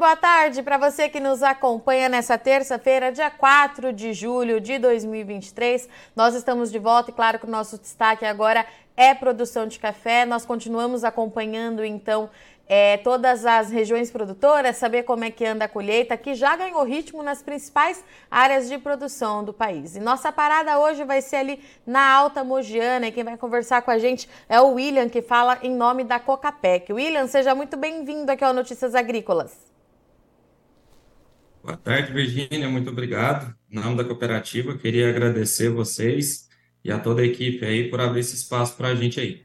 boa tarde para você que nos acompanha nessa terça-feira, dia 4 de julho de 2023. Nós estamos de volta e, claro, que o nosso destaque agora é produção de café. Nós continuamos acompanhando, então, é, todas as regiões produtoras, saber como é que anda a colheita, que já ganhou ritmo nas principais áreas de produção do país. E nossa parada hoje vai ser ali na Alta Mogiana, e quem vai conversar com a gente é o William, que fala em nome da Cocapec. William, seja muito bem-vindo aqui ao Notícias Agrícolas. Boa tarde, Virgínia, muito obrigado. Em nome da cooperativa, queria agradecer vocês e a toda a equipe aí por abrir esse espaço para a gente aí.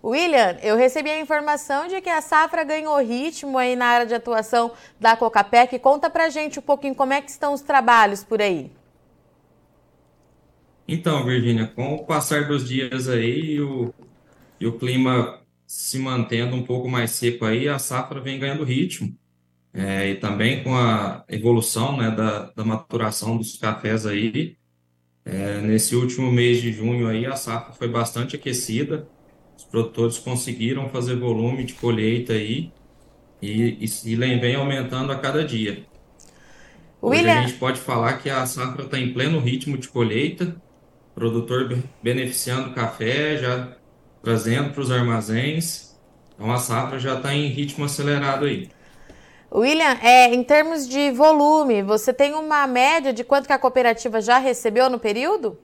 William, eu recebi a informação de que a safra ganhou ritmo aí na área de atuação da Cocapec. Conta pra gente um pouquinho como é que estão os trabalhos por aí. Então, Virgínia, com o passar dos dias aí e o, e o clima se mantendo um pouco mais seco aí, a safra vem ganhando ritmo. É, e também com a evolução né, da, da maturação dos cafés aí, é, nesse último mês de junho aí, a safra foi bastante aquecida, os produtores conseguiram fazer volume de colheita aí e, e, e vem aumentando a cada dia. Hoje William... a gente pode falar que a safra está em pleno ritmo de colheita, produtor beneficiando café, já trazendo para os armazéns. Então a safra já está em ritmo acelerado aí. William, é, em termos de volume, você tem uma média de quanto que a cooperativa já recebeu no período?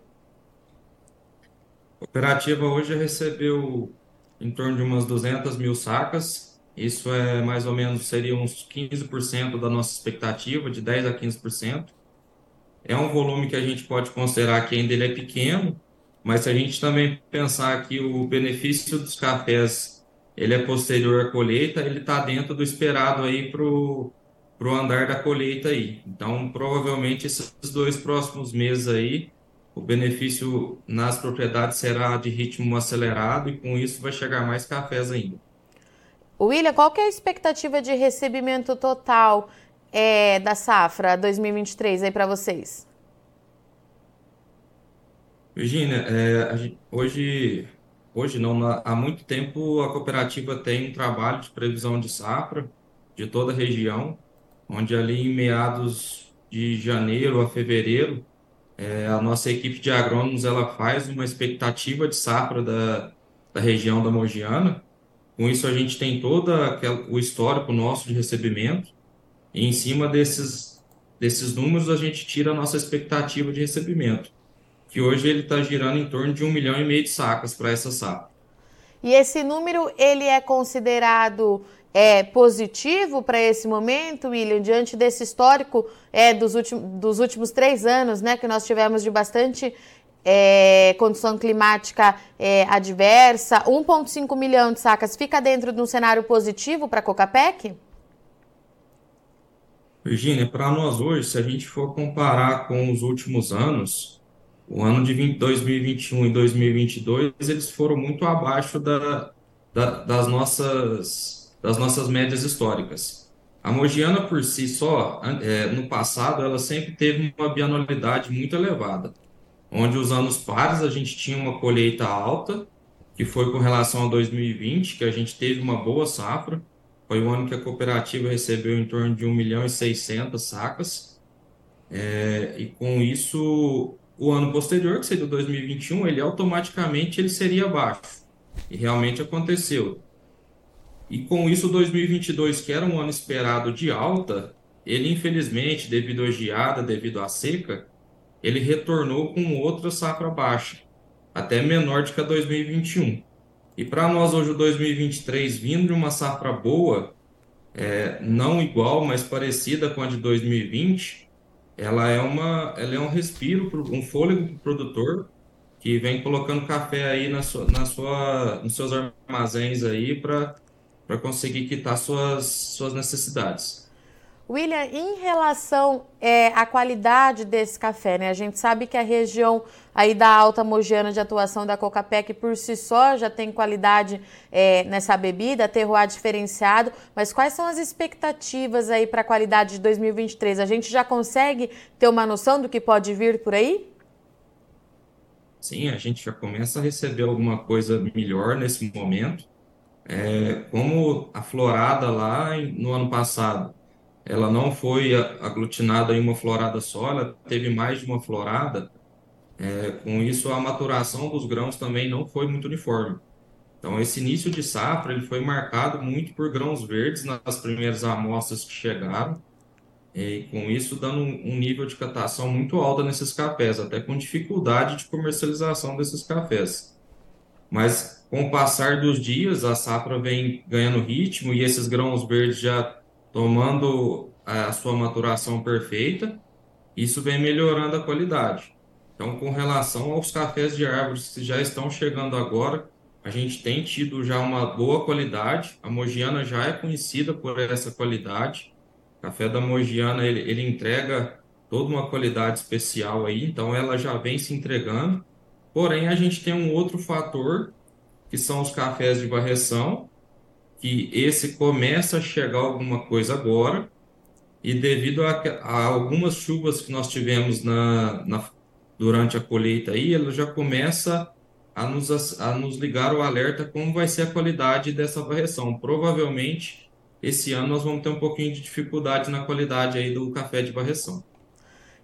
A cooperativa hoje recebeu em torno de umas 200 mil sacas. Isso é mais ou menos, seria uns 15% da nossa expectativa, de 10% a 15%. É um volume que a gente pode considerar que ainda ele é pequeno, mas se a gente também pensar que o benefício dos cafés ele é posterior à colheita, ele está dentro do esperado aí para o andar da colheita aí. Então, provavelmente esses dois próximos meses aí o benefício nas propriedades será de ritmo acelerado e com isso vai chegar mais cafés ainda. William, qual que é a expectativa de recebimento total é, da safra 2023 aí para vocês? Virginia, é, hoje, hoje não, há muito tempo a cooperativa tem um trabalho de previsão de safra de toda a região, onde ali em meados de janeiro a fevereiro é, a nossa equipe de agrônomos ela faz uma expectativa de safra da, da região da Mogiana. Com isso, a gente tem todo o histórico nosso de recebimento. E em cima desses, desses números, a gente tira a nossa expectativa de recebimento, que hoje ele está girando em torno de um milhão e meio de sacas para essa safra. E esse número ele é considerado é, positivo para esse momento, William, diante desse histórico é, dos, últimos, dos últimos três anos, né, que nós tivemos de bastante é, condição climática é, adversa, 1,5 milhão de sacas fica dentro de um cenário positivo para a Cocapec? Virginia, para nós hoje, se a gente for comparar com os últimos anos, o ano de 20, 2021 e 2022, eles foram muito abaixo da, da, das nossas das nossas médias históricas. A Mogiana, por si só, é, no passado, ela sempre teve uma bianualidade muito elevada, onde os anos pares a gente tinha uma colheita alta, que foi com relação a 2020, que a gente teve uma boa safra, foi o ano que a cooperativa recebeu em torno de 1 milhão e 600 sacas, é, e com isso, o ano posterior, que seria 2021, ele automaticamente ele seria baixo, e realmente aconteceu. E com isso, 2022, que era um ano esperado de alta, ele infelizmente, devido à geada, devido à seca, ele retornou com outra safra baixa, até menor do que a 2021. E para nós hoje, o 2023, vindo de uma safra boa, é, não igual, mas parecida com a de 2020, ela é, uma, ela é um respiro, um fôlego para o produtor, que vem colocando café aí na sua, na sua, nos seus armazéns aí para conseguir quitar suas, suas necessidades. William, em relação é, à qualidade desse café, né? A gente sabe que a região aí da Alta Mogiana de atuação da Cocapec por si só já tem qualidade é, nessa bebida, terroir diferenciado, mas quais são as expectativas aí para a qualidade de 2023? A gente já consegue ter uma noção do que pode vir por aí? Sim, a gente já começa a receber alguma coisa melhor nesse momento. É, como a florada lá no ano passado, ela não foi aglutinada em uma florada só, ela teve mais de uma florada. É, com isso, a maturação dos grãos também não foi muito uniforme. Então, esse início de safra ele foi marcado muito por grãos verdes nas primeiras amostras que chegaram, e com isso dando um, nível de catação muito alto nesses cafés, até com dificuldade de comercialização desses cafés. Mas com o passar dos dias, a safra vem ganhando ritmo e esses grãos verdes já tomando a sua maturação perfeita, isso vem melhorando a qualidade. Então, com relação aos cafés de árvores que já estão chegando agora, a gente tem tido já uma boa qualidade. A Mogiana já é conhecida por essa qualidade. O café da Mogiana ele, ele entrega toda uma qualidade especial aí, então ela já vem se entregando. Porém, a gente tem um outro fator que são os cafés de varreção, que esse começa a chegar alguma coisa agora, e devido a, a algumas chuvas que nós tivemos na, na, durante a colheita aí, ela já começa a nos, a nos ligar o alerta como vai ser a qualidade dessa varreção. Provavelmente, esse ano nós vamos ter um pouquinho de dificuldade na qualidade aí do café de varreção.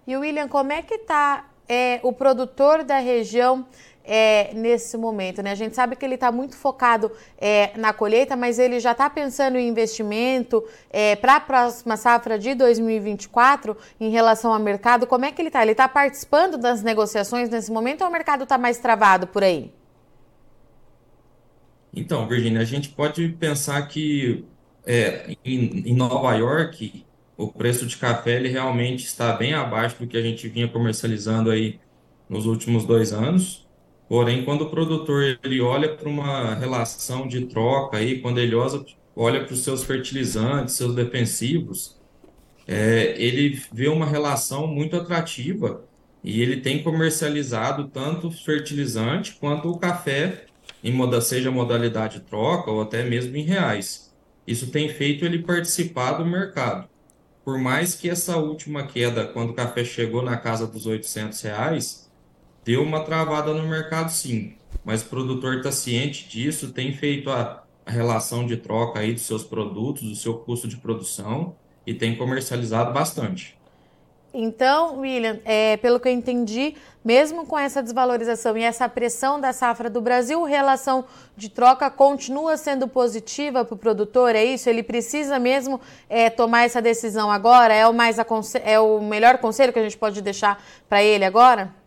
E William, como é que está é, o produtor da região é, nesse momento? Né? A gente sabe que ele está muito focado é, na colheita, mas ele já está pensando em investimento é, para a próxima safra de 2024 em relação ao mercado. Como é que ele está? Ele está participando das negociações nesse momento ou o mercado está mais travado por aí? Então, Virginia, a gente pode pensar que é, em, em Nova York o preço de café ele realmente está bem abaixo do que a gente vinha comercializando aí nos últimos dois anos. Porém, quando o produtor ele olha para uma relação de troca aí, quando ele olha para os seus fertilizantes, seus defensivos, é, ele vê uma relação muito atrativa e ele tem comercializado tanto fertilizante quanto o café, em moda, seja modalidade troca ou até mesmo em reais. Isso tem feito ele participar do mercado. Por mais que essa última queda, quando o café chegou na casa dos 800 reais, Deu uma travada no mercado, sim, mas o produtor está ciente disso, tem feito a, relação de troca aí dos seus produtos, do seu custo de produção e tem comercializado bastante. Então, William, é, pelo que eu entendi, mesmo com essa desvalorização e essa pressão da safra do Brasil, relação de troca continua sendo positiva para o produtor, é isso? Ele precisa mesmo é, tomar essa decisão agora? É o, mais é o melhor conselho que a gente pode deixar para ele agora?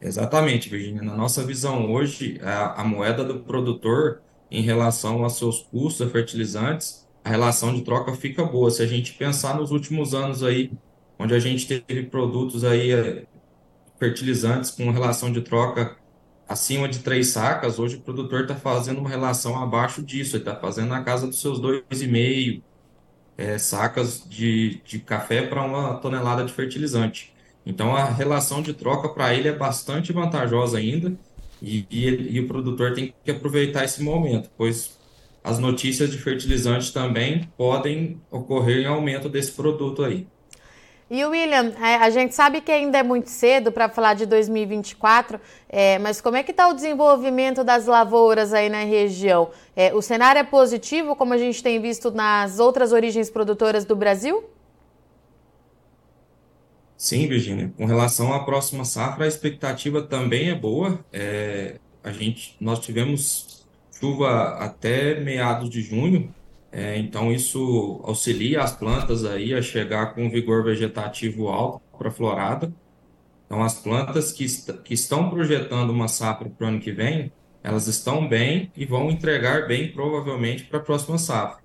Exatamente, Virginia. Na nossa visão hoje, a, a moeda do produtor em relação aos seus custos a fertilizantes, a relação de troca fica boa. Se a gente pensar nos últimos anos aí, onde a gente teve produtos aí, eh, fertilizantes com relação de troca acima de três sacas, hoje o produtor está fazendo uma relação abaixo disso, ele está fazendo na casa dos seus dois e meio é, sacas de, de café para uma tonelada de fertilizante. Então a relação de troca para ele é bastante vantajosa ainda e, e, e, o produtor tem que aproveitar esse momento, pois as notícias de fertilizante também podem ocorrer em aumento desse produto aí. E William, é, a gente sabe que ainda é muito cedo para falar de 2024, é, mas como é que está o desenvolvimento das lavouras aí na região? É, o cenário é positivo, como a gente tem visto nas outras origens produtoras do Brasil? Sim, Virginia. Com relação à próxima safra, a expectativa também é boa. É, a gente, nós tivemos chuva até meados de junho, é, então isso auxilia as plantas aí a chegar com vigor vegetativo alto para a florada. Então, as plantas que, est que estão projetando uma safra para o ano que vem, elas estão bem e vão entregar bem, provavelmente, para a próxima safra.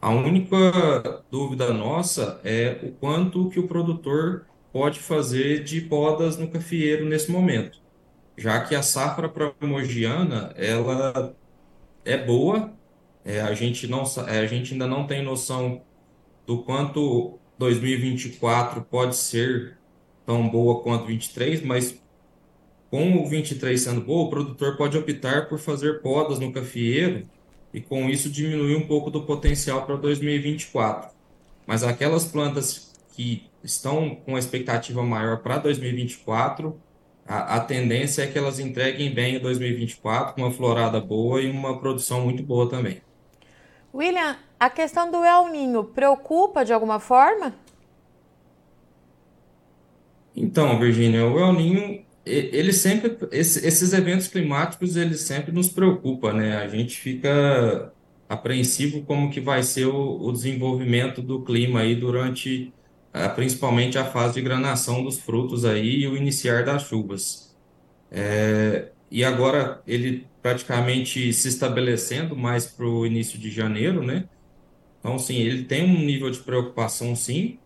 A única dúvida nossa é o quanto que o produtor pode fazer de podas no cafeeiro nesse momento, já que a safra Mogiana ela é boa, é, a, gente não, é, a gente ainda não tem noção do quanto 2024 pode ser tão boa quanto 23, mas com o 23 sendo boa, o produtor pode optar por fazer podas no cafeeiro e com isso diminuir um pouco do potencial para 2024. Mas aquelas plantas que estão com uma expectativa maior para 2024. A, a, tendência é que elas entreguem bem em 2024, com uma florada boa e uma produção muito boa também. William, a questão do El Ninho preocupa de alguma forma? Então, Virginia, o El Ninho, ele sempre, esses eventos climáticos, eles sempre nos preocupam, né? A gente fica apreensivo como que vai ser o, o desenvolvimento do clima aí durante, principalmente a fase de granação dos frutos aí e o iniciar das chuvas. É, e agora ele praticamente se estabelecendo mais para o início de janeiro, né? Então, sim, ele tem um nível de preocupação, sim,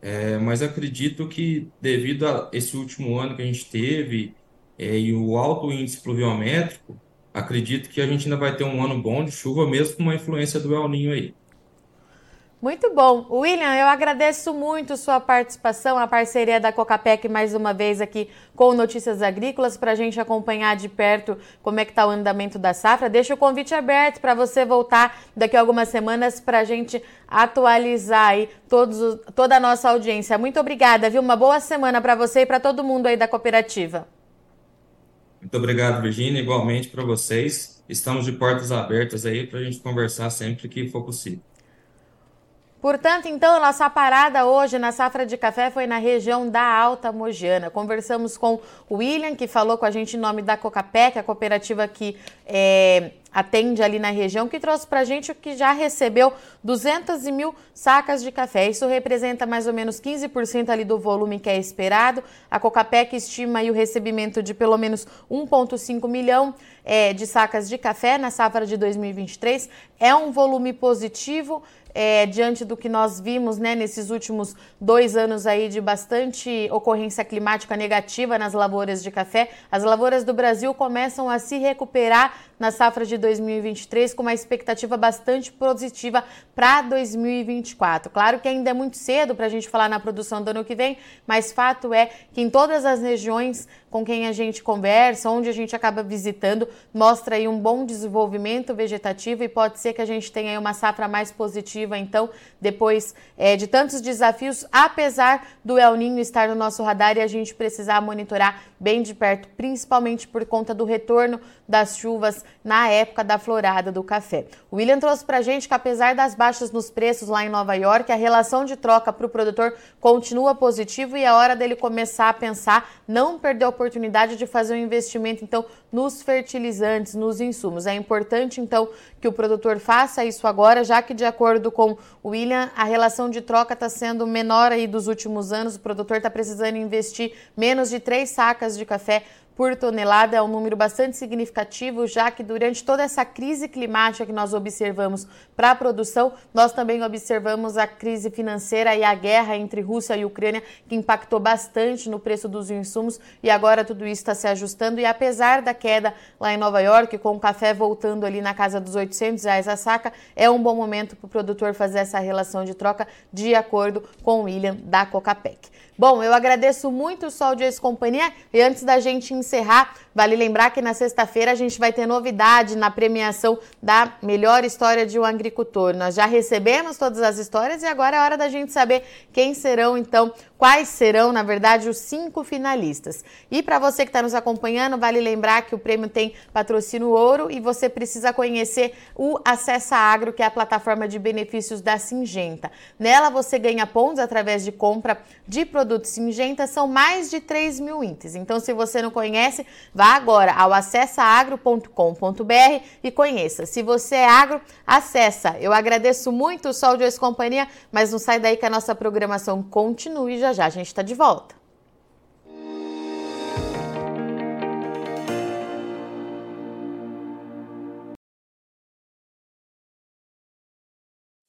é, mas acredito que devido a esse último ano que a gente teve é, e o alto índice pluviométrico, acredito que a gente ainda vai ter um ano bom de chuva, mesmo com uma influência do El Ninho aí. Muito bom. William, eu agradeço muito sua participação, a parceria da Cocapec mais uma vez aqui com Notícias Agrícolas para a gente acompanhar de perto como é que está o andamento da safra. Deixa o convite aberto para você voltar daqui a algumas semanas para a gente atualizar aí todos, toda a nossa audiência. Muito obrigada, viu? Uma boa semana para você e para todo mundo aí da cooperativa. Muito obrigado, Virginia. Igualmente para vocês. Estamos de portas abertas aí para a gente conversar sempre que for possível. Portanto, então, nossa parada hoje na safra de café foi na região da Alta Mogiana. Conversamos com o William, que falou com a gente em nome da Cocapec, a cooperativa que é, atende ali na região, que trouxe para a gente o que já recebeu 200 mil sacas de café. Isso representa mais ou menos 15% ali do volume que é esperado. A Cocapec estima o recebimento de pelo menos 1,5 milhão é, de sacas de café na safra de 2023. É um volume positivo é, diante do que nós vimos né, nesses últimos dois anos aí de bastante ocorrência climática negativa nas lavouras de café. As lavouras do Brasil começam a se recuperar na safra de 2023 com uma expectativa bastante positiva para 2024. Claro que ainda é muito cedo para a gente falar na produção do ano que vem, mas fato é que em todas as regiões com quem a gente conversa, onde a gente acaba visitando, mostra aí um bom desenvolvimento vegetativo e pode ser que a gente tenha aí uma safra mais positiva, então, depois é, de tantos desafios, apesar do El Ninho estar no nosso radar e a gente precisar monitorar bem de perto, principalmente por conta do retorno das chuvas na época da florada do café. O William trouxe para a gente que, apesar das baixas nos preços lá em Nova York, a relação de troca para o produtor continua positiva e é hora dele começar a pensar, não perder a oportunidade de fazer um investimento, então, nos fertilizantes, nos insumos. É importante, então, que o produtor faça isso agora, já que, de acordo com o William, a relação de troca está sendo menor aí dos últimos anos, o produtor está precisando investir menos de três sacas de café por tonelada é um número bastante significativo, já que durante toda essa crise climática que nós observamos para a produção, nós também observamos a crise financeira e a guerra entre Rússia e Ucrânia, que impactou bastante no preço dos insumos e agora tudo isso está se ajustando. E apesar da queda lá em Nova York, com o café voltando ali na casa dos 800 reais a saca, é um bom momento para o produtor fazer essa relação de troca de acordo com o William da Cocapec. Bom, eu agradeço muito o Sol de Ex-Companhia e antes da gente encerrar, vale lembrar que na sexta-feira a gente vai ter novidade na premiação da melhor história de um agricultor. Nós já recebemos todas as histórias e agora é hora da gente saber quem serão, então, quais serão, na verdade, os cinco finalistas. E para você que está nos acompanhando, vale lembrar que o prêmio tem patrocínio ouro e você precisa conhecer o Acessa Agro, que é a plataforma de benefícios da Singenta. Nela você ganha pontos através de compra de produtos Singenta, são mais de 3 mil índices. Então, se você não conhece, vá agora ao acessaagro.com.br e conheça. Se você é agro, acessa. Eu agradeço muito o Sol de Hoje Companhia, mas não sai daí que a nossa programação continue já já a gente está de volta.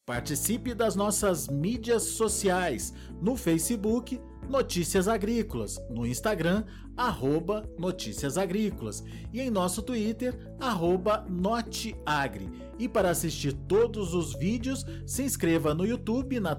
Participe das nossas mídias sociais no Facebook Notícias Agrícolas, no Instagram arroba Notícias Agrícolas e em nosso Twitter arroba Noteagri. E para assistir todos os vídeos, se inscreva no YouTube na